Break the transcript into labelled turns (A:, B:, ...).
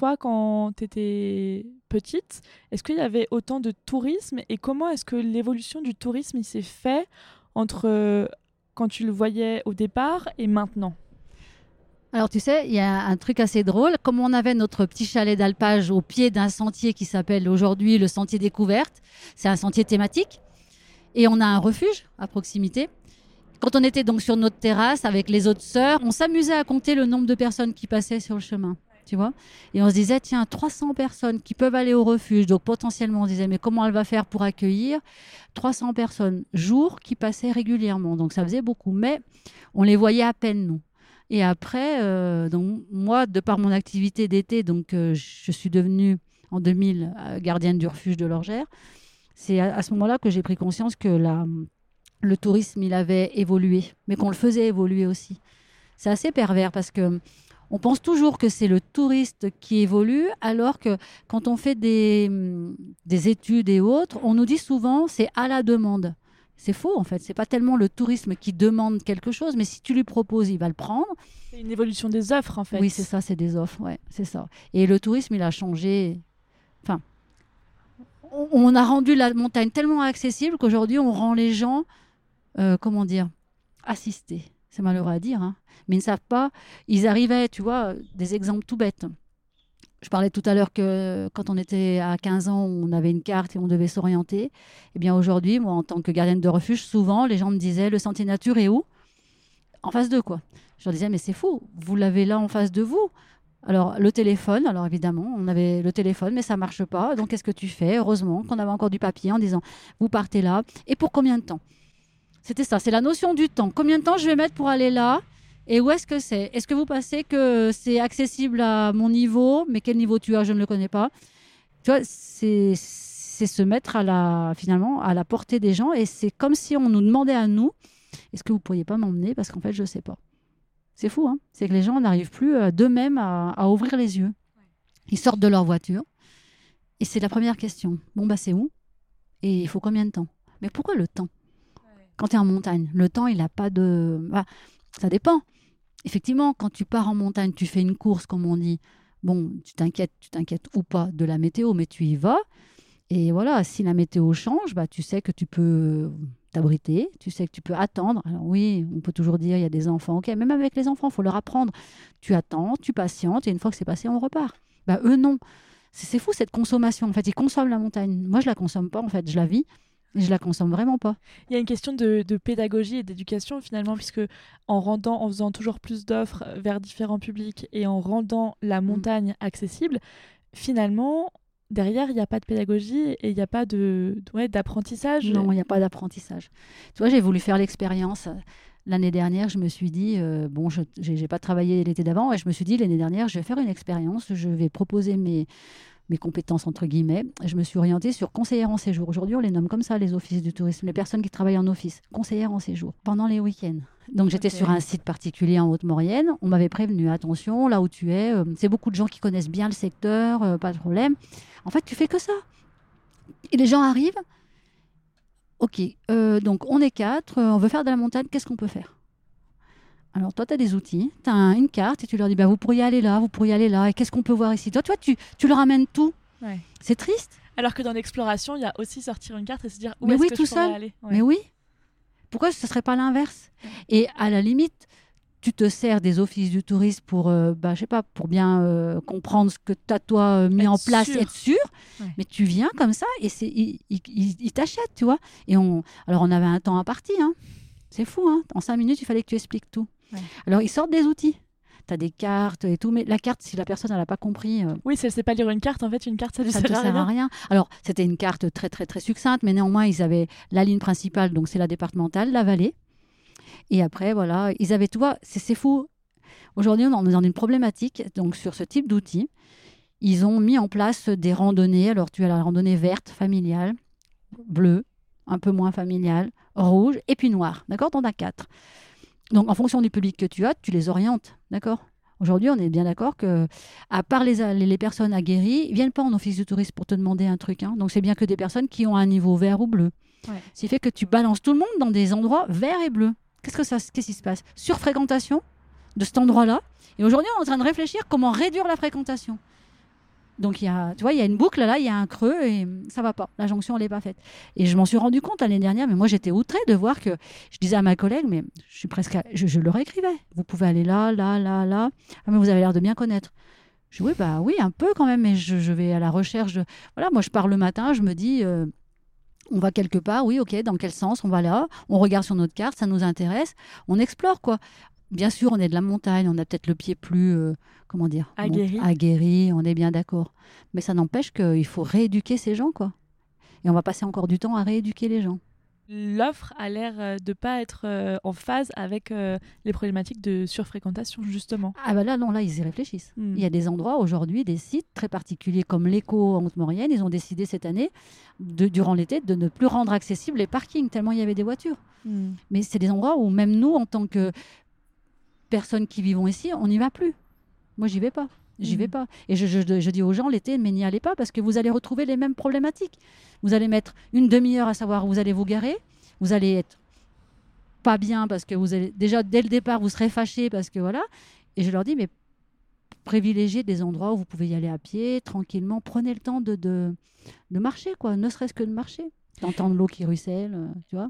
A: toi, quand tu étais petite, est-ce qu'il y avait autant de tourisme et comment est-ce que l'évolution du tourisme s'est fait entre euh, quand tu le voyais au départ et maintenant?
B: Alors tu sais, il y a un truc assez drôle. Comme on avait notre petit chalet d'alpage au pied d'un sentier qui s'appelle aujourd'hui le sentier découverte, c'est un sentier thématique, et on a un refuge à proximité. Quand on était donc sur notre terrasse avec les autres sœurs, on s'amusait à compter le nombre de personnes qui passaient sur le chemin. Et on se disait, tiens, 300 personnes qui peuvent aller au refuge. Donc potentiellement, on disait, mais comment elle va faire pour accueillir 300 personnes jour qui passaient régulièrement Donc ça faisait beaucoup. Mais on les voyait à peine, nous. Et après, euh, donc, moi, de par mon activité d'été, donc euh, je suis devenue en 2000 euh, gardienne du refuge de l'Orgère. C'est à, à, ce moment-là que j'ai pris conscience que la, le tourisme, il avait évolué, mais qu'on le faisait évoluer aussi. C'est assez pervers parce que on pense toujours que c'est le touriste qui évolue, alors que quand on fait des, des études et autres, on nous dit souvent c'est à la demande. C'est faux en fait. C'est pas tellement le tourisme qui demande quelque chose, mais si tu lui proposes, il va le prendre.
A: C'est une évolution des offres en fait.
B: Oui, c'est ça, c'est des offres, ouais, c'est ça. Et le tourisme, il a changé. Enfin, on a rendu la montagne tellement accessible qu'aujourd'hui, on rend les gens euh, comment dire, assister. C'est malheureux à dire, hein. mais ils ne savent pas. Ils arrivaient, tu vois, des exemples tout bêtes. Je parlais tout à l'heure que quand on était à 15 ans, on avait une carte et on devait s'orienter. Eh bien aujourd'hui, moi, en tant que gardienne de refuge, souvent, les gens me disaient, le sentier nature est où? En face de quoi Je leur disais, mais c'est fou, vous l'avez là en face de vous. Alors, le téléphone, alors évidemment, on avait le téléphone, mais ça marche pas. Donc, qu'est-ce que tu fais? Heureusement qu'on avait encore du papier en disant, vous partez là. Et pour combien de temps? C'était ça, c'est la notion du temps. Combien de temps je vais mettre pour aller là et où est-ce que c'est? Est-ce que vous pensez que c'est accessible à mon niveau? Mais quel niveau tu as? Je ne le connais pas. Tu vois, c'est se mettre à la, finalement à la portée des gens et c'est comme si on nous demandait à nous est-ce que vous pourriez pas m'emmener? Parce qu'en fait, je ne sais pas. C'est fou, hein c'est que les gens n'arrivent plus euh, d'eux-mêmes à, à, ouvrir les yeux. Ils sortent de leur voiture et c'est la première question. Bon, bah, c'est où? Et il faut combien de temps? Mais pourquoi le temps? Quand tu es en montagne, le temps, il n'a pas de. Bah, ça dépend. Effectivement, quand tu pars en montagne, tu fais une course, comme on dit. Bon, tu t'inquiètes, tu t'inquiètes ou pas de la météo, mais tu y vas. Et voilà, si la météo change, bah, tu sais que tu peux t'abriter, tu sais que tu peux attendre. Alors oui, on peut toujours dire il y a des enfants, ok, même avec les enfants, il faut leur apprendre. Tu attends, tu patientes, et une fois que c'est passé, on repart. Bah, eux, non. C'est fou cette consommation. En fait, ils consomment la montagne. Moi, je la consomme pas, en fait, je la vis. Je la consomme vraiment pas.
A: Il y a une question de, pédagogie et d'éducation finalement, puisque en rendant, en faisant toujours plus d'offres vers différents publics et en rendant la mm. montagne accessible, finalement, derrière, il n'y a pas de pédagogie et il n'y a pas de, ouais, d'apprentissage.
B: Non, il n'y a pas d'apprentissage. Tu vois, j'ai voulu faire l'expérience. L'année dernière, je me suis dit, euh, bon, je n'ai pas travaillé l'été d'avant, et je me suis dit, l'année dernière, je vais faire une expérience, je vais proposer mes, mes compétences entre guillemets. Je me suis orientée sur conseillère en séjour. Aujourd'hui, on les nomme comme ça, les offices du tourisme, les personnes qui travaillent en office, conseillère en séjour, pendant les week-ends. Donc j'étais sur un site particulier en Haute-Maurienne. On m'avait prévenu, attention, là où tu es, euh, c'est beaucoup de gens qui connaissent bien le secteur, euh, pas de problème. En fait, tu fais que ça. Et les gens arrivent. Ok, euh, donc on est quatre, on veut faire de la montagne, qu'est-ce qu'on peut faire? Alors toi, tu as des outils, tu as une carte et tu leur dis, bah, vous pourriez aller là, vous pourriez aller là, et qu'est-ce qu'on peut voir ici? Toi, toi tu, tu leur amènes tout. C'est triste.
A: Alors que dans l'exploration, il y a aussi sortir une carte et se dire, où est-ce
B: oui,
A: que
B: tout
A: je seul.
B: aller? Mais oui. Pourquoi ce ne serait pas l'inverse? Et à la limite, tu te sers des offices du tourisme pour, euh, bah, je sais pas, pour bien euh, comprendre ce que tu as toi euh, mis en place, et être sûr. Mais tu viens comme ça et c'est, ils t'achètent, tu vois. Et on, alors on avait un temps à partir. Hein. C'est fou, hein. En cinq minutes, il fallait que tu expliques tout. Alors, ils sortent des outils. Tu as des cartes et tout, mais la carte, si la personne n'a pas compris.
A: Euh, oui, si elle ne sait pas lire une carte, en fait, une carte, ça ne
B: sert, à rien. Alors, c'était une carte très, très, très succincte, mais néanmoins, ils avaient la ligne principale, donc c'est la départementale, la vallée. Et après, voilà, ils avaient, tu vois, c'est fou. Aujourd'hui, on est dans une problématique, donc sur ce type d'outils. Ils ont mis en place des randonnées. Alors, tu as la randonnée verte, familiale, bleue, un peu moins familiale, rouge et puis noire. D'accord? T'en as quatre. Donc, en fonction du public que tu as, tu les orientes. D'accord? Aujourd'hui, on est bien d'accord que, à part les, les, personnes aguerries, ils viennent pas en office de tourisme pour te demander un truc. Hein. Donc, c'est bien que des personnes qui ont un niveau vert ou bleu. Ouais. Ce qui fait que tu balances tout le monde dans des endroits verts et bleus. Qu'est-ce que ça, qu'est-ce qui se passe? Surfréquentation de cet endroit-là. Et aujourd'hui, on est en train de réfléchir comment réduire la fréquentation. Donc, il y a, tu vois, il y a une boucle là, il y a un creux et ça va pas. La jonction, elle n'est pas faite. Et je m'en suis rendu compte l'année dernière, mais moi, j'étais outrée de voir que je disais à ma collègue, mais je suis presque. Je, leur écrivais. Vous pouvez aller là, là, là, là. Ah, mais vous avez l'air de bien connaître. Je dis, oui, bah oui, un peu quand même, mais je, vais à la recherche. Voilà, moi, je pars le matin, je me dis. Euh, on va quelque part, oui, ok, dans quel sens On va là, on regarde sur notre carte, ça nous intéresse, on explore quoi. Bien sûr, on est de la montagne, on a peut-être le pied plus, euh, comment dire,
A: aguerri.
B: aguerri, on est bien d'accord. Mais ça n'empêche qu'il faut rééduquer ces gens, quoi. Et on va passer encore du temps à rééduquer les gens
A: l'offre a l'air euh, de pas être euh, en phase avec euh, les problématiques de surfréquentation justement.
B: Ah bah là non là ils y réfléchissent. Hmm. Il y a des endroits aujourd'hui, des sites très particuliers comme l'écho en Haute-Maurienne, ils ont décidé cette année de, durant l'été de ne plus rendre accessibles les parkings tellement il y avait des voitures. Hmm. Mais c'est des endroits où même nous en tant que personnes qui vivons ici, on n'y va plus. Moi j'y vais pas. J'y vais hmm. pas. Et je, je, dis aux gens l'été, mais n'y allez pas parce que vous allez retrouver les mêmes problématiques. Vous allez mettre une demi-heure à savoir où vous allez vous garer. Vous allez être pas bien parce que vous allez déjà dès le départ vous serez fâché parce que voilà. Et je leur dis mais privilégiez des endroits où vous pouvez y aller à pied tranquillement. Prenez le temps de, de, de marcher quoi, ne serait-ce que de marcher d'entendre l'eau qui ruisselle, euh, tu vois.